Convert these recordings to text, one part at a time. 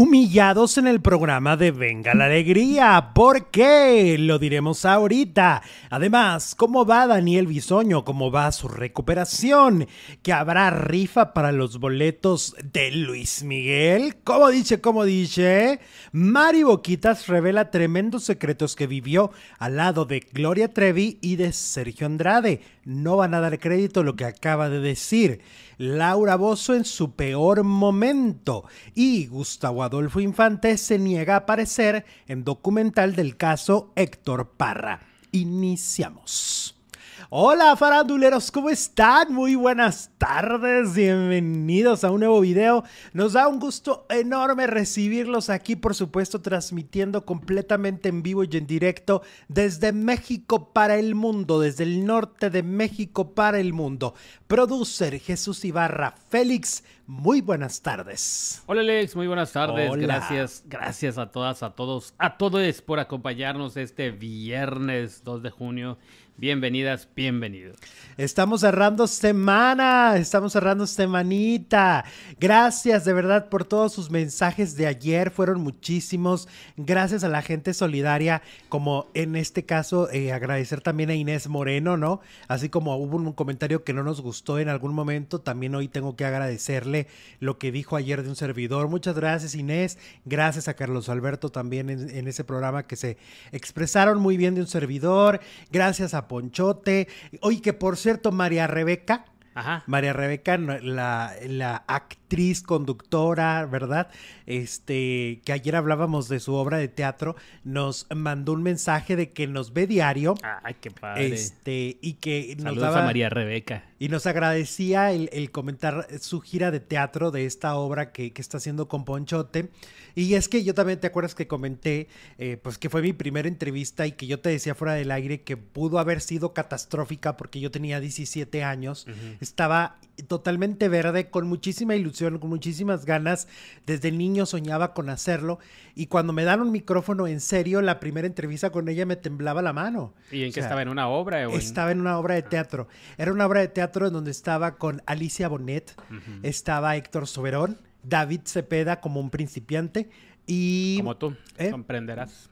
humillados en el programa de Venga la Alegría. ¿Por qué? Lo diremos ahorita. Además, ¿cómo va Daniel Bisoño? ¿Cómo va su recuperación? ¿Que habrá rifa para los boletos de Luis Miguel? ¿Cómo dice? ¿Cómo dice? Mari Boquitas revela tremendos secretos que vivió al lado de Gloria Trevi y de Sergio Andrade. No van a dar crédito a lo que acaba de decir. Laura Bozo en su peor momento y Gustavo Adolfo Infante se niega a aparecer en documental del caso Héctor Parra. Iniciamos. Hola faranduleros, ¿cómo están? Muy buenas tardes, bienvenidos a un nuevo video. Nos da un gusto enorme recibirlos aquí, por supuesto, transmitiendo completamente en vivo y en directo desde México para el mundo, desde el norte de México para el mundo. Producer Jesús Ibarra, Félix, muy buenas tardes. Hola Alex, muy buenas tardes. Gracias, gracias a todas, a todos, a todos por acompañarnos este viernes 2 de junio. Bienvenidas, bienvenidos. Estamos cerrando semana, estamos cerrando semanita. Gracias de verdad por todos sus mensajes de ayer, fueron muchísimos. Gracias a la gente solidaria, como en este caso eh, agradecer también a Inés Moreno, ¿no? Así como hubo un comentario que no nos gustó en algún momento, también hoy tengo que agradecerle lo que dijo ayer de un servidor. Muchas gracias Inés, gracias a Carlos Alberto también en, en ese programa que se expresaron muy bien de un servidor. Gracias a Ponchote. Oye, que por cierto, María Rebeca, Ajá. María Rebeca, la, la, actriz, conductora, ¿verdad? Este, que ayer hablábamos de su obra de teatro, nos mandó un mensaje de que nos ve diario. Ay, qué padre. Este, y que nos daba, a María Rebeca. Y nos agradecía el, el, comentar su gira de teatro de esta obra que, que, está haciendo con Ponchote. Y es que yo también te acuerdas que comenté, eh, pues que fue mi primera entrevista y que yo te decía fuera del aire que pudo haber sido catastrófica porque yo tenía 17 años. Uh -huh. Estaba totalmente verde, con muchísima ilusión, con muchísimas ganas. Desde niño soñaba con hacerlo. Y cuando me dan un micrófono en serio, la primera entrevista con ella me temblaba la mano. ¿Y en qué estaba? ¿En una obra? O en... Estaba en una obra de teatro. Era una obra de teatro en donde estaba con Alicia Bonet, uh -huh. estaba Héctor Soberón, David Cepeda como un principiante y... Como tú, ¿eh? comprenderás.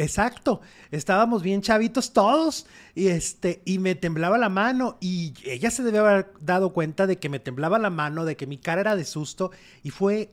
Exacto, estábamos bien chavitos todos y este y me temblaba la mano y ella se debe haber dado cuenta de que me temblaba la mano, de que mi cara era de susto y fue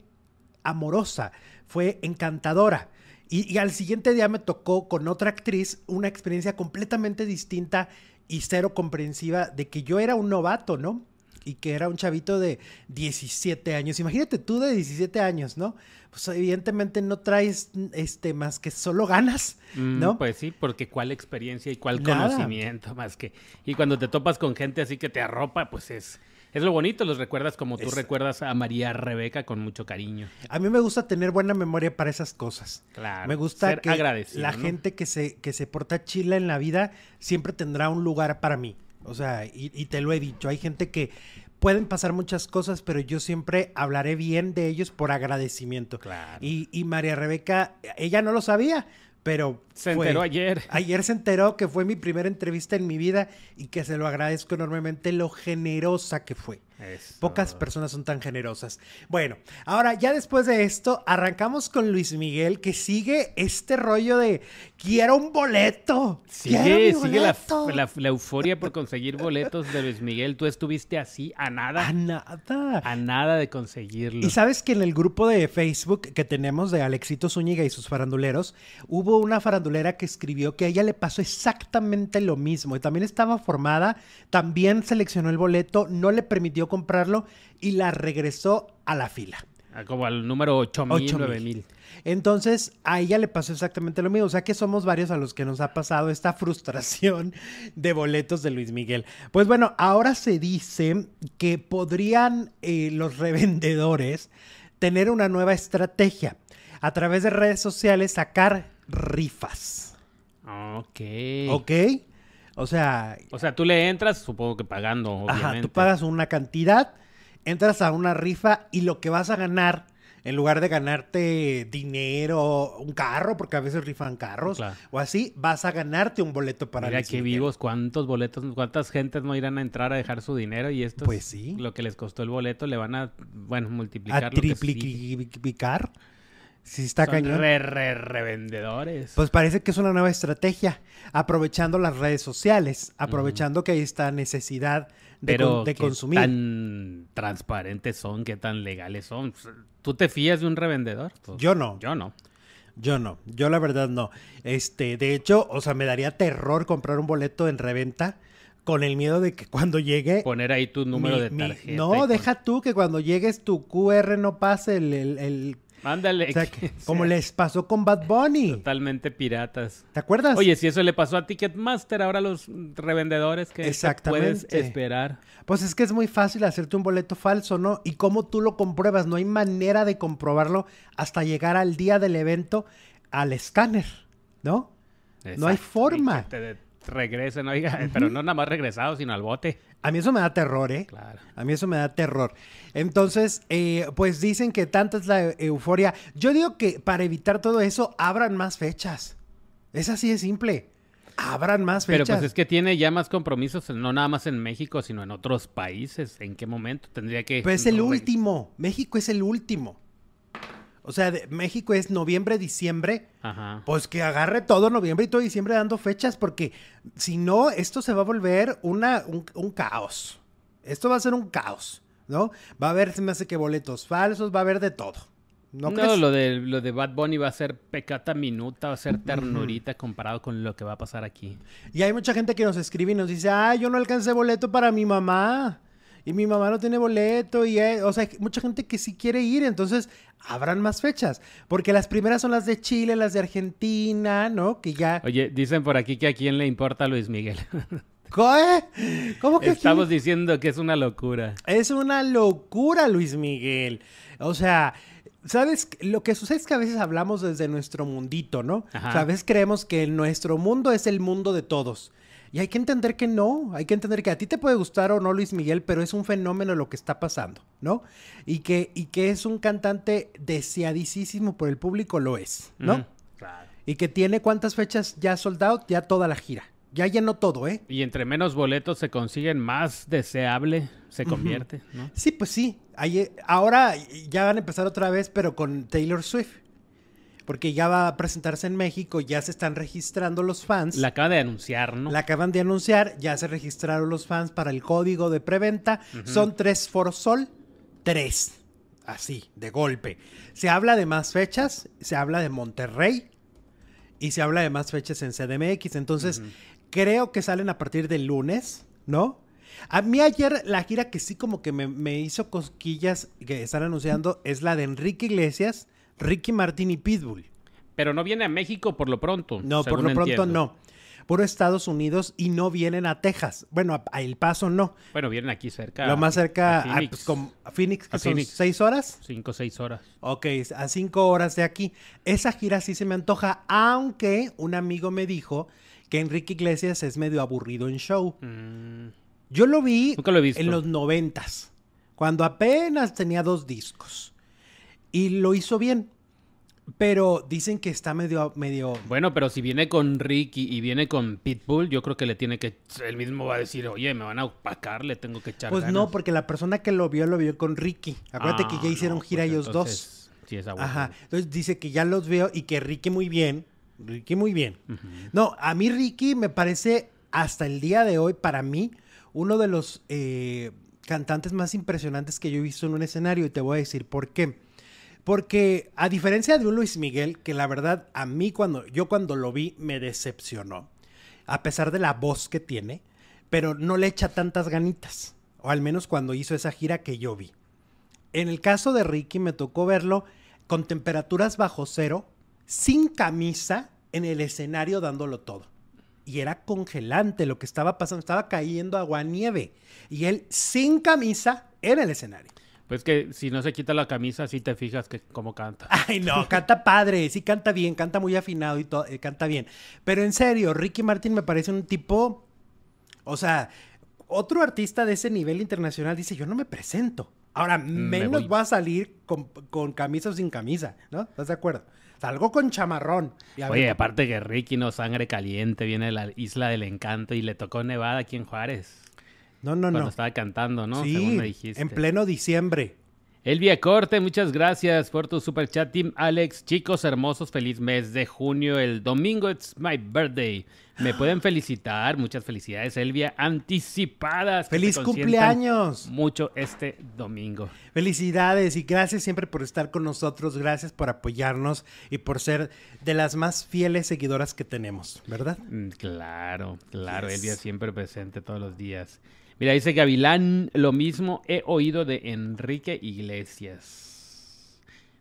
amorosa, fue encantadora. Y, y al siguiente día me tocó con otra actriz una experiencia completamente distinta y cero comprensiva de que yo era un novato, ¿no? Y que era un chavito de 17 años. Imagínate tú de 17 años, ¿no? Pues evidentemente no traes este más que solo ganas, ¿no? Mm, pues sí, porque cuál experiencia y cuál Nada. conocimiento más que y cuando te topas con gente así que te arropa, pues es es lo bonito, los recuerdas como tú es... recuerdas a María Rebeca con mucho cariño. A mí me gusta tener buena memoria para esas cosas. Claro. Me gusta ser que agradecido, la ¿no? gente que se, que se porta chila en la vida siempre tendrá un lugar para mí. O sea, y, y, te lo he dicho, hay gente que pueden pasar muchas cosas, pero yo siempre hablaré bien de ellos por agradecimiento. Claro. Y, y María Rebeca, ella no lo sabía, pero se fue, enteró ayer. Ayer se enteró que fue mi primera entrevista en mi vida y que se lo agradezco enormemente lo generosa que fue. Eso. Pocas personas son tan generosas. Bueno, ahora ya después de esto, arrancamos con Luis Miguel, que sigue este rollo de quiero un boleto. Sigue, sigue la, la, la, euforia por conseguir boletos de Luis Miguel. Tú estuviste así a nada. A nada. A nada de conseguirlo. Y sabes que en el grupo de Facebook que tenemos de Alexito Zúñiga y sus faranduleros, hubo una farandulera que escribió que a ella le pasó exactamente lo mismo. Y también estaba formada, también seleccionó el boleto, no le permitió comprarlo y la regresó a la fila. Ah, como al número 8000, 9000. Entonces, a ella le pasó exactamente lo mismo. O sea que somos varios a los que nos ha pasado esta frustración de boletos de Luis Miguel. Pues bueno, ahora se dice que podrían eh, los revendedores tener una nueva estrategia. A través de redes sociales sacar rifas. Ok. Ok. O sea. O sea, tú le entras, supongo que pagando, obviamente. Ajá, tú pagas una cantidad, entras a una rifa y lo que vas a ganar, en lugar de ganarte dinero, un carro, porque a veces rifan carros, claro. o así, vas a ganarte un boleto para Mira qué vivos, cuántos boletos, cuántas gentes no irán a entrar a dejar su dinero y esto pues sí. lo que les costó el boleto le van a, bueno, multiplicar. A triplicar. Sí, está Son cañón. re, re, revendedores. Pues parece que es una nueva estrategia, aprovechando las redes sociales, aprovechando que hay esta necesidad de, Pero con- de qué consumir. tan transparentes son, qué tan legales son. ¿Tú te fías de un revendedor? Pues, Yo no. Yo no. Yo no, yo la verdad no. Este, de hecho, o sea, me daría terror comprar un boleto en reventa con el miedo de que cuando llegue Poner ahí tu número mi- de tarjeta. no, con- deja tú que cuando llegues tu QR no pase el, el- el- Ándale. o sea, que como les pasó con Bad Bunny. Totalmente piratas. ¿Te acuerdas? Oye, si eso le pasó a Ticketmaster, ahora los revendedores que puedes esperar. Pues es que es muy fácil hacerte un boleto falso, ¿no? Y cómo tú lo compruebas, no hay manera de comprobarlo hasta llegar al día del evento al escáner, ¿no? No hay forma. y que te regresen, oiga, pero no nada más regresado, sino al bote. A mí eso me da terror, ¿eh? Claro. A mí eso me da terror. Entonces, eh, pues dicen que tanta es la euforia. Yo digo que para evitar todo eso, abran más fechas. Es así de simple. Abran más Pero fechas. pues es que tiene ya más compromisos, no nada más en México, sino en otros países. ¿En qué momento tendría que...? Pues es el último. México es el último. O sea, de- México es noviembre, diciembre. Ajá. Pues que agarre todo noviembre y todo diciembre dando fechas, porque si no, esto se va a volver una, un, un caos. Esto va a ser un caos, ¿no? Va a haber, se me hace que boletos falsos, va a haber de todo. ¿No, No, lo de, lo de Bad Bunny va a ser pecata minuta, va a ser ternurita comparado con lo que va a pasar aquí. Y hay mucha gente que nos escribe y nos dice, ah, yo no alcancé boleto para mi mamá. Y mi mamá no tiene boleto. Y, eh", o sea, hay mucha gente que sí quiere ir. Entonces, habrán más fechas. Porque las primeras son las de Chile, las de Argentina, ¿no? Que ya... Oye, dicen por aquí que a quién le importa Luis Miguel. ¿Qué? ¿Cómo que aquí? Estamos diciendo que es una locura. Es una locura, Luis Miguel. O sea, ¿sabes? Lo que sucede es que a veces hablamos desde nuestro mundito, ¿no? Ajá. O sea, a veces creemos que nuestro mundo es el mundo de todos. Y hay que entender que no, hay que entender que a ti te puede gustar o no Luis Miguel, pero es un fenómeno lo que está pasando, ¿no? Y que, y que es un cantante deseadísimo por el público, lo es, ¿no? Claro. Y que tiene cuántas fechas ya sold out, ya toda la gira. Ya llenó todo, ¿eh? Y entre menos boletos se consiguen, más deseable se convierte, ¿no? Sí, pues sí. Ahí- ahora ya van a empezar otra vez, pero con Taylor Swift. Porque ya va a presentarse en México, ya se están registrando los fans. La acaba de anunciar, ¿no? La acaban de anunciar, ya se registraron los fans para el código de preventa. Son tres foros sol, tres. Así, de golpe. Se habla de más fechas, se habla de Monterrey y se habla de más fechas en CDMX. Entonces, creo que salen a partir del lunes, ¿no? A mí ayer la gira que sí como que me, me hizo cosquillas que están anunciando es la de Enrique Iglesias, Ricky Martin y Pitbull. Pero no viene a México por lo pronto. No, por lo pronto no. Puro Estados Unidos y no vienen a Texas. Bueno, a, a El Paso no. Bueno, vienen aquí cerca. Lo más cerca a a, Phoenix. pues, a Phoenix, que A son Phoenix. seis horas. Cinco seis horas. Ok, a cinco horas de aquí. Esa gira sí se me antoja, aunque un amigo me dijo que Enrique Iglesias es medio aburrido en show. Mm, Yo lo vi Nunca lo he visto. en los noventas, cuando apenas tenía dos discos. Y lo hizo bien. Pero dicen que está medio, medio. Bueno, pero si viene con Ricky y viene con Pitbull, yo creo que le tiene que. Él mismo va a decir, oye, me van a opacar, le tengo que echar Pues ganas". no, porque la persona que lo vio lo vio con Ricky. Acuérdate Ah, que ya hicieron no, gira pues ellos dos. Sí, es. Ajá. Entonces dice que ya los veo y que Ricky muy bien. Ricky muy bien. No, a mí Ricky me parece hasta el día de hoy, para mí, uno de los eh, cantantes más impresionantes que yo he visto en un escenario y te voy a decir por qué. Porque a diferencia de un Luis Miguel, que la verdad a mí cuando yo cuando lo vi me decepcionó, a pesar de la voz que tiene, pero no le echa tantas ganitas, o al menos cuando hizo esa gira que yo vi. En el caso de Ricky me tocó verlo con temperaturas bajo cero, sin camisa, en el escenario dándolo todo. Y era congelante lo que estaba pasando, estaba cayendo agua nieve. Y él sin camisa en el escenario. Pues que si no se quita la camisa, sí te fijas que cómo canta. Ay, no, canta padre, sí canta bien, canta muy afinado y todo, eh, canta bien. Pero en serio, Ricky Martin me parece un tipo, o sea, otro artista de ese nivel internacional dice, yo no me presento. Ahora, menos voy. va a salir con, con camisa o sin camisa, ¿no? ¿Estás de acuerdo? Salgo con chamarrón. Oye, aparte que Ricky no sangre caliente, viene de la isla del encanto y le tocó Nevada aquí en Juárez. No, no, cuando no. estaba cantando, ¿no? sí, Según me dijiste. en pleno diciembre. Elvia Corte, muchas gracias por tu super chat, Team Alex. Chicos hermosos, feliz mes de junio. El domingo it's my birthday. Me pueden felicitar, muchas felicidades, Elvia, anticipadas. ¡Feliz cumpleaños! Mucho este domingo. Felicidades y gracias siempre por estar con nosotros, gracias por apoyarnos y por ser de las más fieles seguidoras que tenemos, ¿verdad? Mm, claro, claro, Elvia siempre presente todos los días. Mira, dice Gavilán, lo mismo he oído de Enrique Iglesias.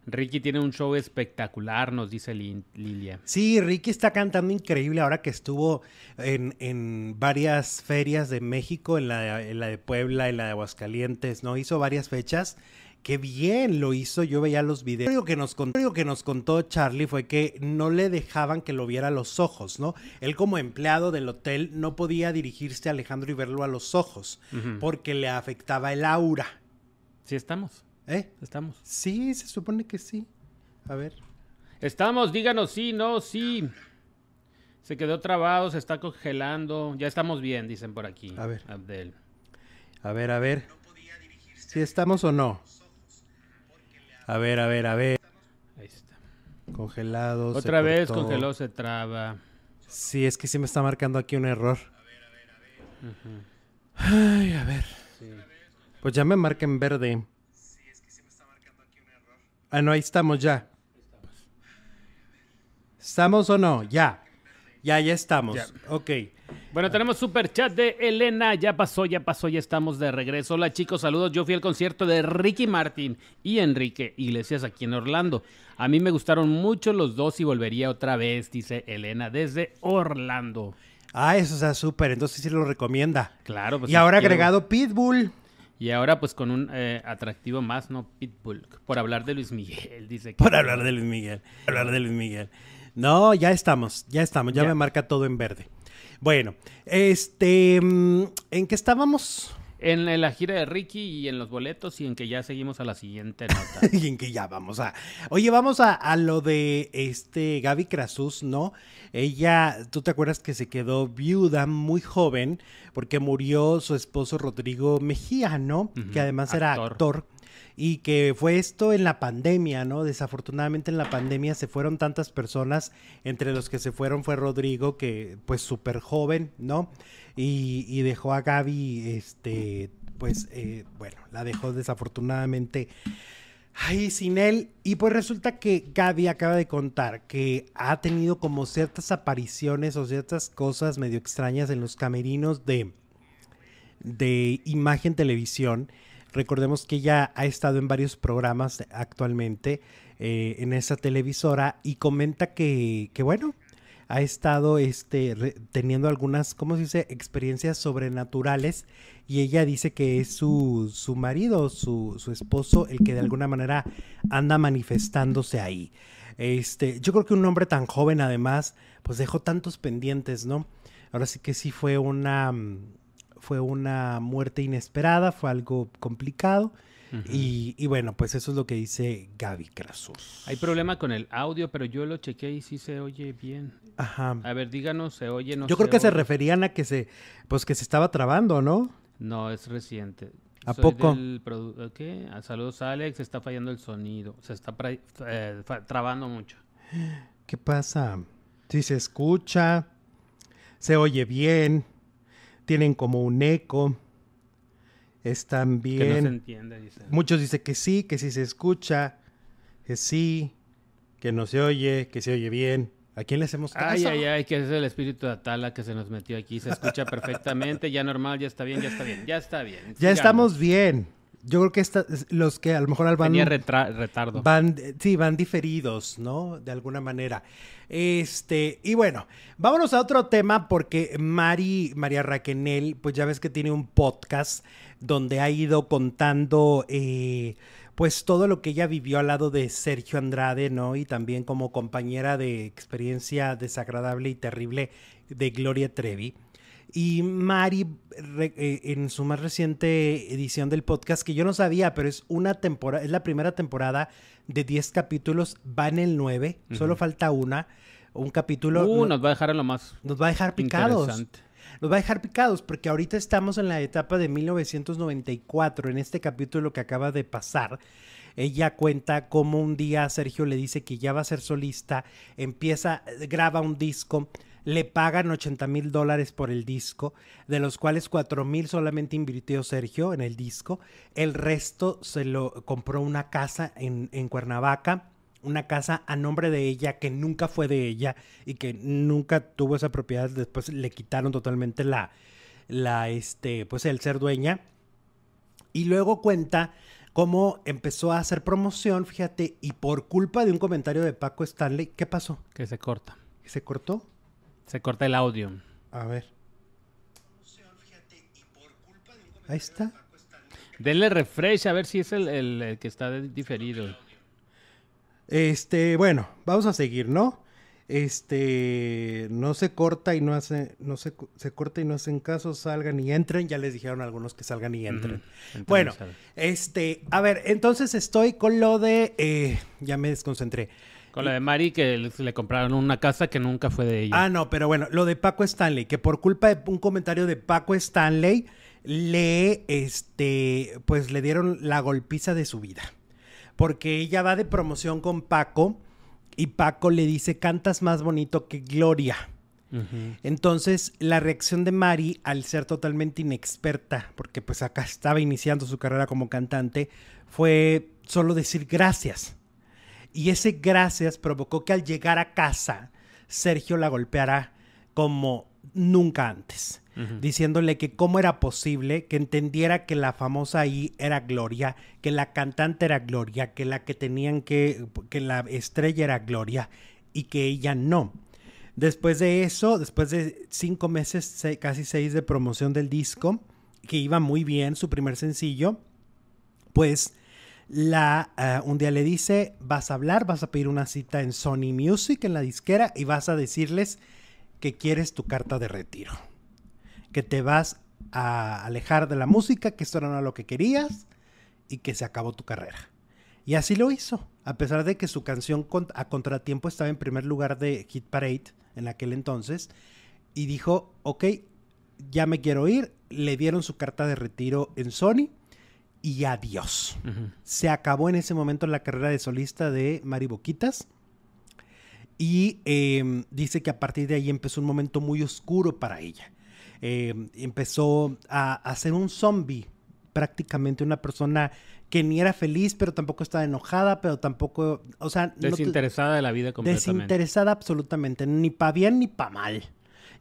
Ricky tiene un show espectacular, nos dice Lilia. Sí, Ricky está cantando increíble ahora que estuvo en, varias ferias de México, en la, de Puebla, en la de Aguascalientes, ¿no? Hizo varias fechas. Qué bien lo hizo, yo veía los videos. Lo que, nos contó, lo que nos contó Charlie fue que no le dejaban que lo viera a los ojos, ¿no? Él como empleado del hotel no podía dirigirse a Alejandro y verlo a los ojos porque le afectaba el aura. Sí estamos. ¿Eh? ¿Estamos? Sí, se supone que sí. A ver. Estamos, díganos sí, no, sí. Se quedó trabado, se está congelando. Ya estamos bien, dicen por aquí. A ver. Abdel. A ver, a ver. ¿Si estamos o no? A ver, a ver, a ver. Ahí está. Congelado. Otra vez congeló, se traba. Sí, es que sí me está marcando aquí un error. Ay, a ver. Pues ya me marca en verde. Ah, no, ahí estamos ya. ¿Estamos o no? Ya. Ya, ya estamos. Ok. Bueno, tenemos super chat de Elena. Ya pasó, ya pasó, ya estamos de regreso. Hola chicos, saludos. Yo fui al concierto de Ricky Martin y Enrique Iglesias aquí en Orlando. A mí me gustaron mucho los dos y volvería otra vez, dice Elena, desde Orlando. Ah, eso está súper. Entonces sí lo recomienda. Claro. Pues y ahora agregado Pitbull. Y ahora pues con un eh, atractivo más, ¿no? Pitbull. Por hablar de Luis Miguel, dice. Que por hablar de Luis Miguel. Por hablar de Luis Miguel. No, ya estamos, ya estamos, ya, me marca todo en verde. Bueno, este, mm, ¿en qué estábamos? En, la gira de Ricky y en los boletos y en que ya seguimos a la siguiente nota. y en que ya vamos a... Oye, vamos a, a lo de este Gaby Krasus, ¿no? Ella, tú te acuerdas que se quedó viuda muy joven porque murió su esposo Rodrigo Mejía, ¿no? Que además era actor y que fue esto en la pandemia, ¿no? Desafortunadamente en la pandemia se fueron tantas personas, entre los que se fueron fue Rodrigo, que pues súper joven, ¿no? Y, dejó a Gaby, este, pues, eh, bueno, la dejó desafortunadamente ahí sin él. Y pues resulta que Gaby acaba de contar que ha tenido como ciertas apariciones o ciertas cosas medio extrañas en los camerinos de, de imagen televisión Recordemos que ella ha estado en varios programas actualmente eh, en esa televisora y comenta que, que bueno, ha estado este, teniendo algunas, ¿cómo se dice?, experiencias sobrenaturales y ella dice que es su, su marido, su, su, esposo, el que de alguna manera anda manifestándose ahí. Este, yo creo que un hombre tan joven además, pues dejó tantos pendientes, ¿no? Ahora sí que sí fue una fue una muerte inesperada, fue algo complicado. y, bueno, pues eso es lo que dice Gaby Krasus. Hay problema con el audio, pero yo lo chequeé y sí se oye bien. Ajá. A ver, díganos, ¿se oye? No yo creo que se referían a que se, pues que se estaba trabando, ¿no? No, es reciente. ¿A poco? ¿Qué? A saludos, Alex. Está fallando el sonido. Se está eh, trabando mucho. ¿Qué pasa? Si se escucha, se oye bien tienen como un eco. Están bien. Que no se entiende, Muchos dicen que sí, que sí se escucha, que sí, que no se oye, que se oye bien. ¿A quién le hacemos caso? Ay, ay, ay, que es el espíritu de Atala que se nos metió aquí. Se escucha perfectamente, ya normal, ya está bien, ya está bien, ya está bien. Ya estamos bien. Yo creo que esta, los que a lo mejor van... Tenía retardo. Van, sí, van diferidos, ¿no? De alguna manera. Este, y bueno, vámonos a otro tema porque Mari, María Raquenel, pues ya ves que tiene un podcast donde ha ido contando, eh, pues todo lo que ella vivió al lado de Sergio Andrade, ¿no? Y también como compañera de experiencia desagradable y terrible de Gloria Trevi. Y Mari, eh, en su más reciente edición del podcast, que yo no sabía, pero es una temporada, es la primera temporada de 10 capítulos, va en el 9, solo falta una, un capítulo. Uh, nos va a dejar en lo más. Nos va a dejar picados. Los va a dejar picados porque ahorita estamos en la etapa de 1994, en este capítulo que acaba de pasar. Ella cuenta cómo un día Sergio le dice que ya va a ser solista, empieza, graba un disco, le pagan 80 mil dólares por el disco, de los cuales 4 mil solamente invirtió Sergio en el disco, el resto se lo compró una casa en, en Cuernavaca una casa a nombre de ella que nunca fue de ella y que nunca tuvo esa propiedad. Después le quitaron totalmente la, la, este, pues el ser dueña. Y luego cuenta cómo empezó a hacer promoción, fíjate, y por culpa de un comentario de Paco Stanley, ¿qué pasó? Que se corta. ¿Se cortó? Se corta el audio. A ver. Ahí está. Denle refresh a ver si es el, el que está diferido. Este, bueno, vamos a seguir, ¿no? Este, no se corta y no hace, no se, se corta y no hacen caso, salgan y entren. Ya les dijeron algunos que salgan y entren. bueno, este, a ver, entonces estoy con lo de, eh, ya me desconcentré. Con lo de Mari que le compraron una casa que nunca fue de ella. Ah, no, pero bueno, lo de Paco Stanley, que por culpa de un comentario de Paco Stanley, le, este, pues le dieron la golpiza de su vida porque ella va de promoción con Paco y Paco le dice, cantas más bonito que Gloria. Entonces, la reacción de Mari, al ser totalmente inexperta, porque pues acá estaba iniciando su carrera como cantante, fue solo decir gracias. Y ese gracias provocó que al llegar a casa, Sergio la golpeara como nunca antes diciéndole que cómo era posible que entendiera que la famosa ahí era Gloria, que la cantante era Gloria, que la que tenían que, que la estrella era Gloria y que ella no. Después de eso, después de cinco meses, casi seis de promoción del disco, que iba muy bien, su primer sencillo, pues la, eh, un día le dice, vas a hablar, vas a pedir una cita en Sony Music, en la disquera, y vas a decirles que quieres tu carta de retiro que te vas a alejar de la música, que esto no era lo que querías y que se acabó tu carrera. Y así lo hizo, a pesar de que su canción a contratiempo estaba en primer lugar de Hit Parade en aquel entonces, y dijo, ok, ya me quiero ir, le dieron su carta de retiro en Sony y adiós. Se acabó en ese momento la carrera de solista de Mari Boquitas. Y em, dice que a partir de ahí empezó un momento muy oscuro para ella. Eh, empezó a, ser un zombie, prácticamente una persona que ni era feliz, pero tampoco estaba enojada, pero tampoco, o sea... Desinteresada de la vida completamente. Desinteresada absolutamente, ni para bien ni para mal.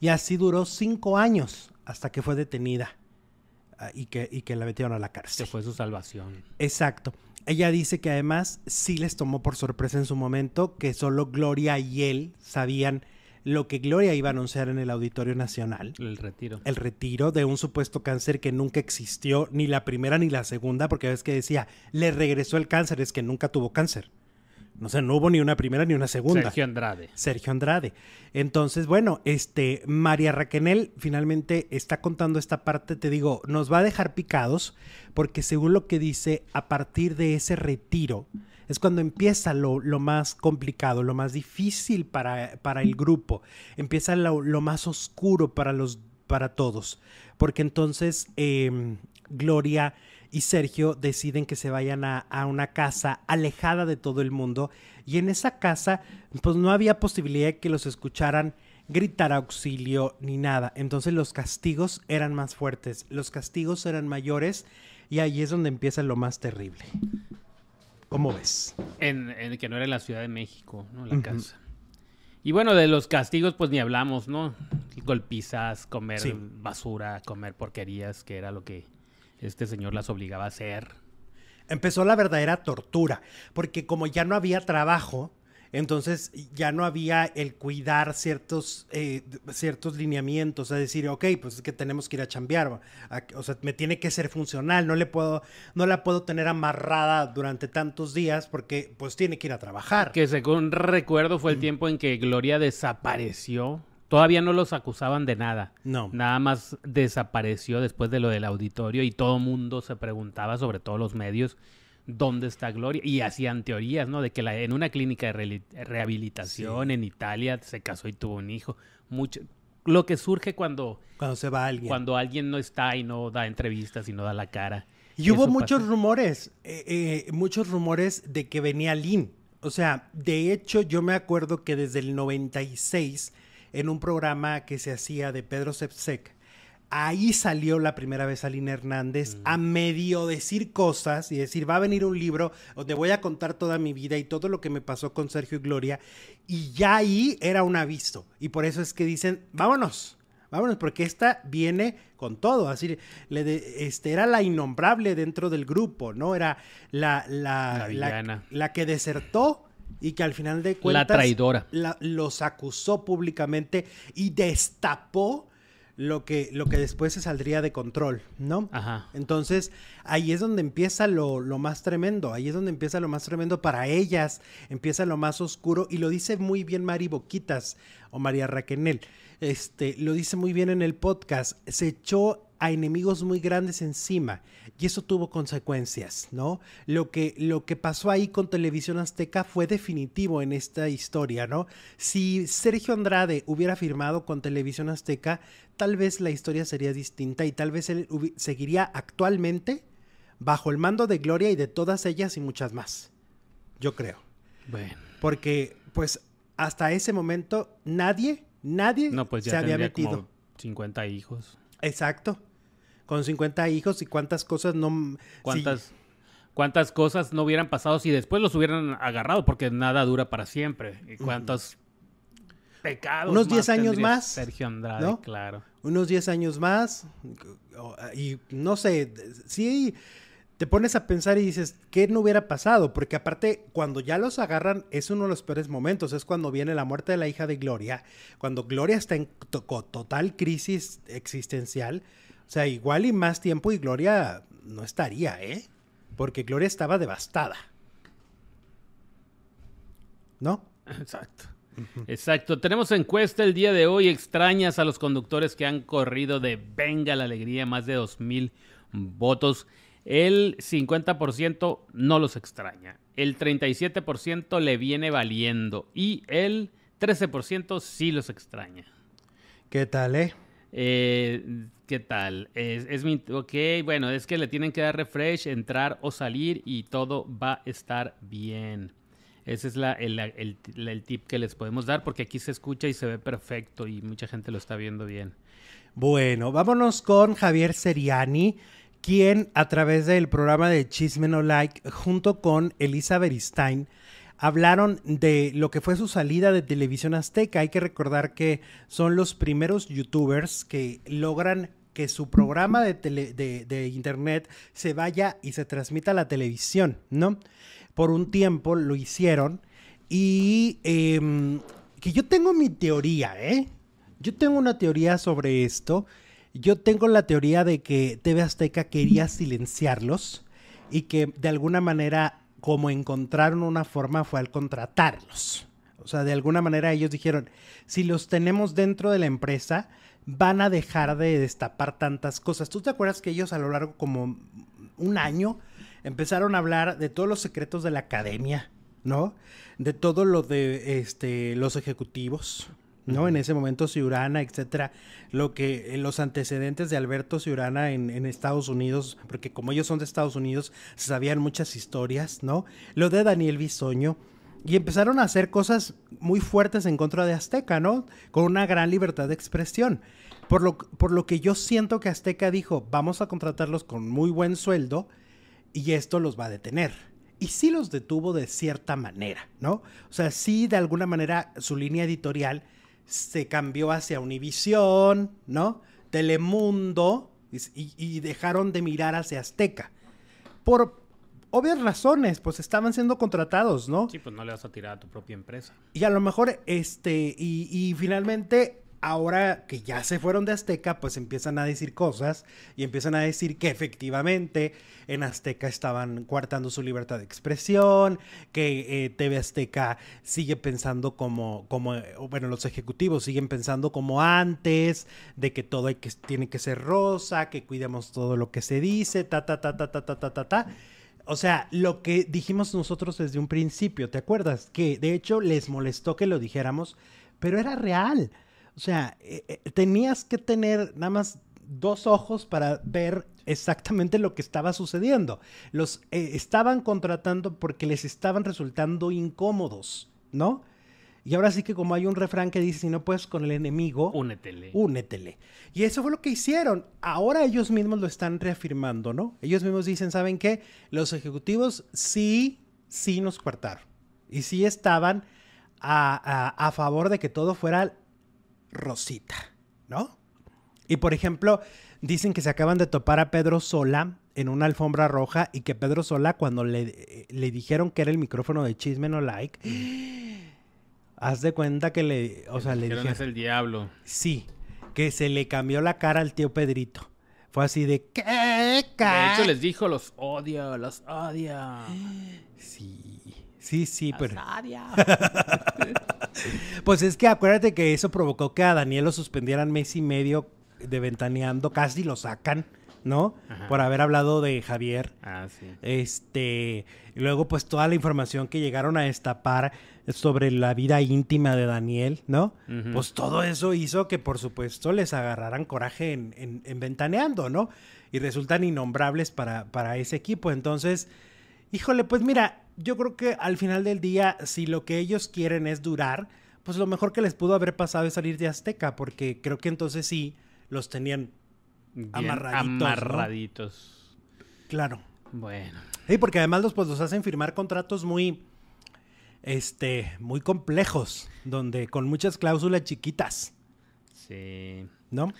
Y así duró cinco años hasta que fue detenida y, que, y que la metieron a la cárcel. Que fue su salvación. Exacto. Ella dice que además sí les tomó por sorpresa en su momento que solo Gloria y él sabían lo que Gloria iba a anunciar en el Auditorio Nacional. El retiro. El retiro de un supuesto cáncer que nunca existió, ni la primera ni la segunda, porque ves que decía, le regresó el cáncer, es que nunca tuvo cáncer. No sé, no hubo ni una primera ni una segunda. Sergio Andrade. Sergio Andrade. Entonces, bueno, este, María Raquenel finalmente está contando esta parte, te digo, nos va a dejar picados, porque según lo que dice, a partir de ese retiro, es cuando empieza lo, más complicado, lo más difícil para, para el grupo, empieza lo, más oscuro para, los, para todos, porque entonces em, Gloria y Sergio deciden que se vayan a, a, una casa alejada de todo el mundo y en esa casa pues no había posibilidad de que los escucharan gritar auxilio ni nada. Entonces los castigos eran más fuertes, los castigos eran mayores y ahí es donde empieza lo más terrible. ¿Cómo ves? En, que no era en la Ciudad de México, ¿no? La casa. Y bueno, de los castigos, pues ni hablamos, ¿no? Golpizas, comer basura, comer porquerías, que era lo que este señor las obligaba a hacer. Empezó la verdadera tortura, porque como ya no había trabajo, entonces ya no había el cuidar ciertos, eh, ciertos lineamientos, es decir, ok, pues es que tenemos que ir a chambear, o sea, me tiene que ser funcional, no le puedo, no la puedo tener amarrada durante tantos días porque pues tiene que ir a trabajar. Que según recuerdo fue el tiempo en que Gloria desapareció. Todavía no los acusaban de nada. No. Nada más desapareció después de lo del auditorio y todo mundo se preguntaba, sobre todo los medios, dónde está Gloria. Y hacían teorías, ¿no? De que la, en una clínica de rehabilitación en Italia se casó y tuvo un hijo. Mucho, lo que surge cuando, Cuando se va alguien. cuando alguien no está y no da entrevistas y no da la cara. Y hubo muchos pasa. rumores, eh, eh, muchos rumores de que venía Lin. O sea, de hecho, yo me acuerdo que desde el 96, en un programa que se hacía de Pedro Sepsek, ahí salió la primera vez Aline Hernández a medio decir cosas y decir, va a venir un libro donde voy a contar toda mi vida y todo lo que me pasó con Sergio y Gloria. Y ya ahí era un aviso. Y por eso es que dicen, vámonos. Vámonos, porque esta viene con todo. Así, le de- este, era la innombrable dentro del grupo, ¿no? Era la, la, La la, la que desertó y que al final de cuentas. traidora. la- los acusó públicamente y destapó lo que, lo que después se saldría de control, ¿no? Ajá. Entonces, ahí es donde empieza lo, lo más tremendo, ahí es donde empieza lo más tremendo para ellas, empieza lo más oscuro, y lo dice muy bien Mari Boquitas o María Raquenel, este, lo dice muy bien en el podcast, se echó a enemigos muy grandes encima, y eso tuvo consecuencias, ¿no? Lo que, lo que pasó ahí con Televisión Azteca fue definitivo en esta historia, ¿no? Si Sergio Andrade hubiera firmado con Televisión Azteca, tal vez la historia sería distinta y tal vez él seguiría actualmente bajo el mando de Gloria y de todas ellas y muchas más. Yo creo. Bueno. Porque, pues, hasta ese momento nadie, nadie No, pues ya se había metido. como 50 hijos. Exacto. Con 50 hijos y cuántas cosas no... sí, ¿Cuántas, ¿Cuántas cosas no hubieran pasado si después los hubieran agarrado? Porque nada dura para siempre. ¿Y cuántos pecados? Unos más 10 años más, Sergio Andrade, ¿no? claro. unos 10 años más y no sé, sí te pones a pensar y dices, ¿qué no hubiera pasado? Porque aparte, cuando ya los agarran, es uno de los peores momentos, es cuando viene la muerte de la hija de Gloria, cuando Gloria está en total crisis existencial, o sea, igual y más tiempo y Gloria no estaría, ¿eh? Porque Gloria estaba devastada. ¿No? Exacto. Exacto. Tenemos encuesta el día de hoy. ¿Extrañas a los conductores que han corrido de Venga la Alegría? Más de 2.000 votos. El 50% no los extraña. El 37% le viene valiendo. Y el 13% sí los extraña. ¿Qué tal, eh? Eh, ¿Qué tal? Es, es mi- ok, bueno, es que le tienen que dar refresh, entrar o salir y todo va a estar bien. Ese es la, el, el- el tip que les podemos dar porque aquí se escucha y se ve perfecto y mucha gente lo está viendo bien. Bueno, vámonos con Javier Seriani, quien a través del programa de Chisme No Like, junto con Elisa Beristain, hablaron de lo que fue su salida de televisión azteca. Hay que recordar que son los primeros youtubers que logran que su programa de, internet se vaya y se transmita a la televisión, ¿no? Por un tiempo lo hicieron y em, que yo tengo mi teoría, ¿eh? Yo tengo una teoría sobre esto. Yo tengo la teoría de que TV Azteca quería silenciarlos y que de alguna manera, como encontraron una forma, fue al contratarlos. O sea, de alguna manera ellos dijeron, si los tenemos dentro de la empresa, van a dejar de destapar tantas cosas. ¿Tú te acuerdas que ellos a lo largo como un año empezaron a hablar de todos los secretos de la academia, ¿no? De todo lo de este, los ejecutivos, ¿no? En ese momento Ciurana, etcétera, lo que eh, los antecedentes de Alberto Ciurana en, en Estados Unidos, porque como ellos son de Estados Unidos, se sabían muchas historias, ¿no? Lo de Daniel Bisoño. Y empezaron a hacer cosas muy fuertes en contra de Azteca, ¿no? Con una gran libertad de expresión. Por lo, por lo que yo siento que Azteca dijo, vamos a contratarlos con muy buen sueldo y esto los va a detener. Y sí los detuvo de cierta manera, ¿no? O sea, sí de alguna manera su línea editorial se cambió hacia Univisión, ¿no? Telemundo y, y dejaron de mirar hacia Azteca. Por obvias razones, pues estaban siendo contratados, ¿no? Sí, pues no le vas a tirar a tu propia empresa. Y a lo mejor, este, y, y finalmente, ahora que ya se fueron de Azteca, pues empiezan a decir cosas y empiezan a decir que efectivamente en Azteca estaban coartando su libertad de expresión, que eh, TV Azteca sigue pensando como, como, bueno, los ejecutivos siguen pensando como antes, de que todo hay que, tiene que ser rosa, que cuidemos todo lo que se dice, ta, ta, ta, ta, ta, ta, ta, ta, ta. O sea, lo que dijimos nosotros desde un principio, ¿te acuerdas? Que de hecho les molestó que lo dijéramos, pero era real. O sea, eh, eh, tenías que tener nada más dos ojos para ver exactamente lo que estaba sucediendo. Los eh, estaban contratando porque les estaban resultando incómodos, ¿no? Y ahora sí que como hay un refrán que dice, si no puedes con el enemigo, Únetele. únetele. Y eso fue lo que hicieron. Ahora ellos mismos lo están reafirmando, ¿no? Ellos mismos dicen, ¿saben qué? Los ejecutivos sí, sí nos cortaron. Y sí estaban a, a- a favor de que todo fuera rosita, ¿no? Y por ejemplo, dicen que se acaban de topar a Pedro Sola en una alfombra roja y que Pedro Sola cuando le, eh, le dijeron que era el micrófono de Chisme No Like, haz de cuenta que le, o sea, le Dijeron, es el diablo. Sí, que se le cambió la cara al tío Pedrito. Fue así de ¿qué? De ca-?" hecho, les dijo, los odia, los odia. Sí, sí, sí, pero pues es que acuérdate que eso provocó que a Daniel lo suspendieran mes y medio de ventaneando, casi lo sacan, ¿no? Ajá. Por haber hablado de Javier. ah, sí. Este, y luego pues toda la información que llegaron a destapar sobre la vida íntima de Daniel, ¿no? Pues todo eso hizo que por supuesto les agarraran coraje en, en- en ventaneando, ¿no? Y resultan innombrables para, para ese equipo. Entonces, híjole, pues mira, yo creo que al final del día, si lo que ellos quieren es durar, pues lo mejor que les pudo haber pasado es salir de Azteca, porque creo que entonces sí los tenían Bien Amarraditos, ¿no? Amarraditos. claro. Bueno. Sí, porque además los, pues, los hacen firmar contratos muy, este, muy complejos, donde con muchas cláusulas chiquitas, Sí. ¿no?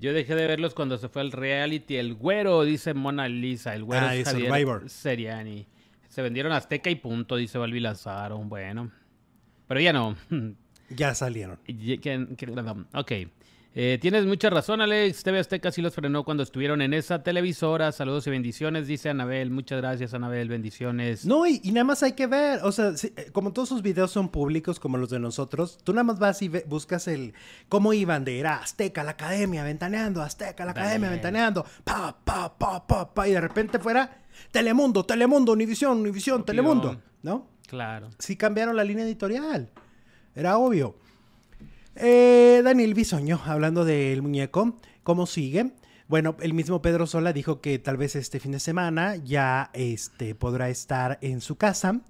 Yo dejé de verlos cuando se fue al reality. El güero, dice Mona Lisa. El güero Ah, es Javier Survivor. Seriani. Se vendieron Azteca y punto, dice Balbi. Bueno. Pero ya no. Ya salieron. Ok. Eh, tienes mucha razón, Alex. TV Azteca sí los frenó cuando estuvieron en esa televisora. Saludos y bendiciones, dice Anabel. Muchas gracias, Anabel. Bendiciones. No, y, y nada más hay que ver, o sea, si- eh, como todos sus videos son públicos como los de nosotros, tú nada más vas y ve- buscas el cómo iban de era Azteca, la academia, ventaneando, Azteca, la academia, ventaneando, pa, pa, pa, pa, pa, y de repente fuera Telemundo, Telemundo, Univisión, Univisión, Telemundo, ¿no? Claro. sí cambiaron la línea editorial. Era obvio. Eh, Daniel Bisoño, hablando del muñeco, ¿cómo sigue? Bueno, el mismo Pedro Sola dijo que tal vez este fin de semana ya este, podrá estar en su casa.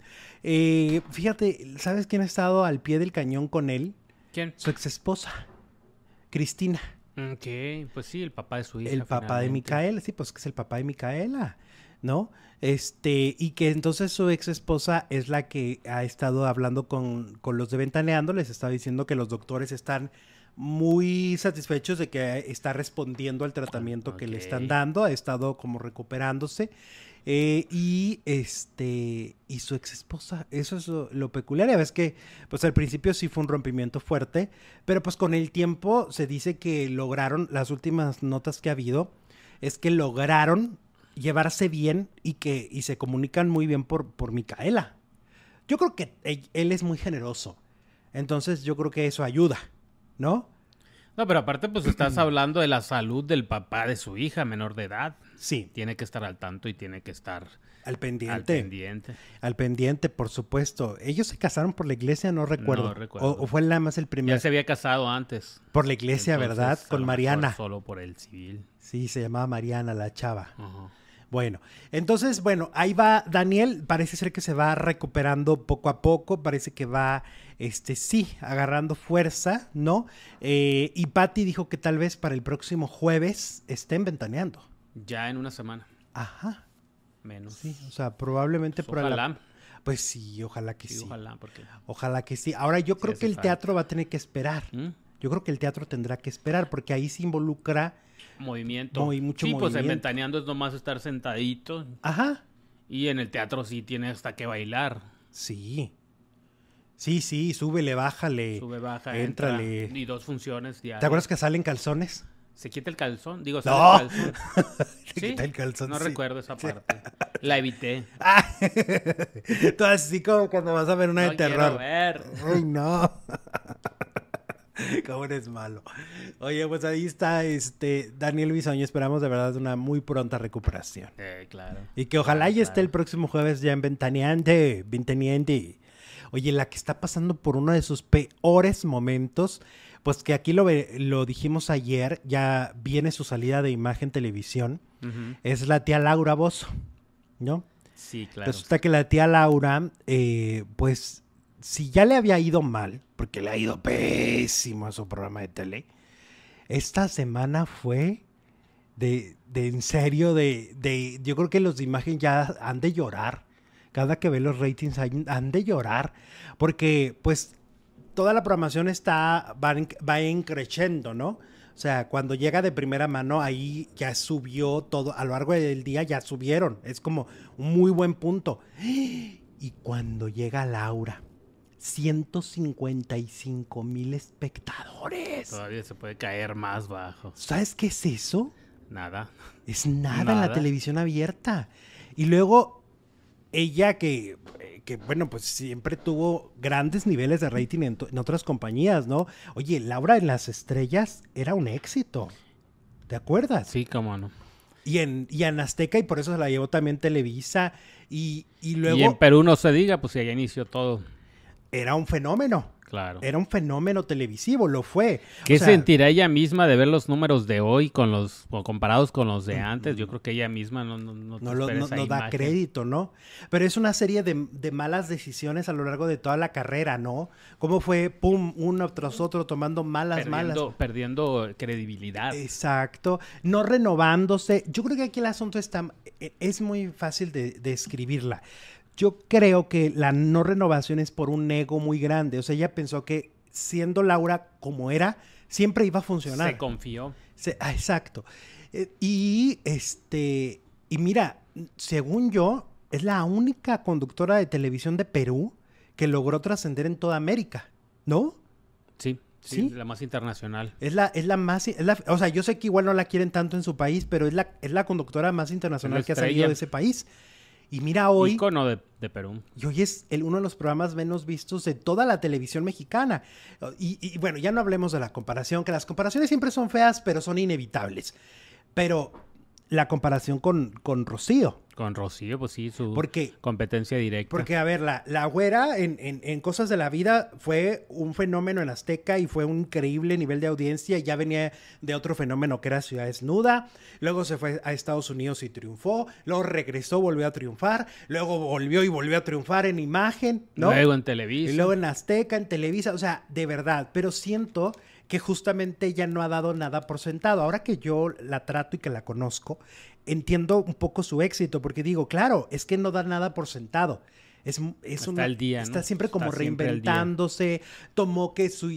Eh, fíjate, ¿sabes quién ha estado al pie del cañón con él? ¿Quién? Su ex esposa, Cristina. Ok, pues sí, el papá de su hija. El papá de. Micaela, sí, pues que es el papá de Micaela, ¿no? Este, y que entonces su ex esposa es la que ha estado hablando con, con los de Ventaneando, les está diciendo que los doctores están muy satisfechos de que está respondiendo al tratamiento que le están dando, ha estado como recuperándose. eh, y este y su ex esposa, eso es lo, lo peculiar. Ya ves que, pues al principio sí fue un rompimiento fuerte, pero pues con el tiempo se dice que lograron, las últimas notas que ha habido, es que lograron llevarse bien y que y se comunican muy bien por, por Micaela. Yo creo que él, él es muy generoso. Entonces yo creo que eso ayuda, ¿no? No, pero aparte, pues estás hablando de la salud del papá de su hija menor de edad. Sí, Tiene que estar al tanto y tiene que estar al pendiente. al pendiente. Al pendiente, por supuesto. Ellos se casaron por la iglesia, no recuerdo. recuerdo. O, o fue nada más el Ya primer. se había casado antes. Por la iglesia, Entonces, ¿verdad? Con Mariana. Solo por el civil. Sí, se llamaba Mariana la chava. Ajá. Bueno, entonces, bueno, ahí va Daniel. Parece ser que se va recuperando poco a poco. Parece que va, este, sí, agarrando fuerza, ¿no? Eh, y Patty dijo que tal vez para el próximo jueves estén ventaneando. Ya en una semana, Ajá, menos. sí. O sea, probablemente Pues por la- ojalá. Pues sí, ojalá que Sí, sí. ojalá, porque... Ojalá que sí. Ahora yo creo que el falta. teatro va a tener que esperar. ¿Mm? Yo creo que el teatro tendrá que esperar porque ahí se involucra. Movimiento. Muy- mucho sí, pues en movimiento. Ventaneando es nomás estar sentadito. Ajá. Y en el teatro sí tiene hasta que bailar. Sí. Sí, sí, súbele, bájale. Sube, baja, Éntrale. entra. Y dos funciones diarias. ¿Te acuerdas que salen calzones? ¿Se quita el calzón? Digo, No. sale el calzón. Se quita el calzón, No sí. recuerdo esa parte. La evité. Ah, Tú así como cuando vas a ver una no de terror. ver. Ay, no. Cómo eres malo. Oye, pues ahí está este Daniel Bisoño. Esperamos de verdad una muy pronta recuperación. Eh, claro. Y que ojalá Claro, ya esté claro. el próximo jueves ya en Ventaneante. Ventaneante. Oye, la que está pasando por uno de sus peores momentos, pues que aquí lo, lo dijimos ayer, ya viene su salida de imagen televisión, es la tía Laura Bozo, ¿no? Sí, claro. Resulta que la tía Laura, eh, pues, si ya le había ido mal, porque le ha ido pésimo a su programa de tele, esta semana fue de, de en serio, de, de, yo creo que los de imagen ya han de llorar. Cada que ve los ratings han, de llorar. Porque, pues, toda la programación está, va, va creciendo, ¿no? O sea, cuando llega de primera mano, ahí ya subió todo, a lo largo del día ya subieron. Es como un muy buen punto. Y cuando llega Laura, 155 mil espectadores. Todavía se puede caer más bajo. ¿Sabes qué es eso? Nada. Es nada, en la televisión abierta. Y luego, ella que, que, bueno, pues siempre tuvo grandes niveles de rating en, otras compañías, ¿no? Oye, Laura en las estrellas era un éxito. ¿Te acuerdas? Sí, cómo no. Y en, y en Azteca, y por eso se la llevó también Televisa. Y, y luego. Y en Perú no se diga, pues ya inició todo. Era un fenómeno. Claro. Era un fenómeno televisivo, lo fue. ¿Qué sentirá ella misma de ver los números de hoy con los comparados con los de antes? Yo creo que ella misma no, no, no, no, da crédito, ¿no? Pero es una serie de, malas decisiones a lo largo de toda la carrera, ¿no? ¿Cómo fue, pum, uno tras otro tomando malas, malas? Perdiendo credibilidad. Exacto. No renovándose. Yo creo que aquí el asunto está, e, es muy fácil de, de escribirla. Yo creo que la no renovación es por un ego muy grande. O sea, ella pensó que siendo Laura como era, siempre iba a funcionar. Se confió. Ah, exacto. Eh, y este, y mira, según yo, es la única conductora de televisión de Perú que logró trascender en toda América, ¿no? Sí, sí, la más internacional. Es la, es la más, o sea, yo sé que igual no la quieren tanto en su país, pero es la, es la conductora más internacional que ha salido de ese país. Y mira hoy... Icono de, de Perú. Y hoy es el, uno de los programas menos vistos de toda la televisión mexicana. Y, y, bueno, ya no hablemos de la comparación, que las comparaciones siempre son feas, pero son inevitables. Pero la comparación con, con Rocío. Con Rocío, pues sí, su porque, competencia directa. Porque, a ver, la, la güera en, en, Cosas de la Vida fue un fenómeno en Azteca y fue un increíble nivel de audiencia. Ya venía de otro fenómeno que era Ciudad Desnuda. Luego se fue a Estados Unidos y triunfó. Luego regresó, volvió a triunfar. Luego volvió y volvió a triunfar en imagen, ¿no? Luego en Televisa. Y luego en Azteca, en Televisa. O sea, de verdad. Pero siento que justamente ella no ha dado nada por sentado. Ahora que yo la trato y que la conozco, entiendo un poco su éxito, porque digo, claro, es que no da nada por sentado. Es, es está, día, está siempre como reinventándose, tomó que su,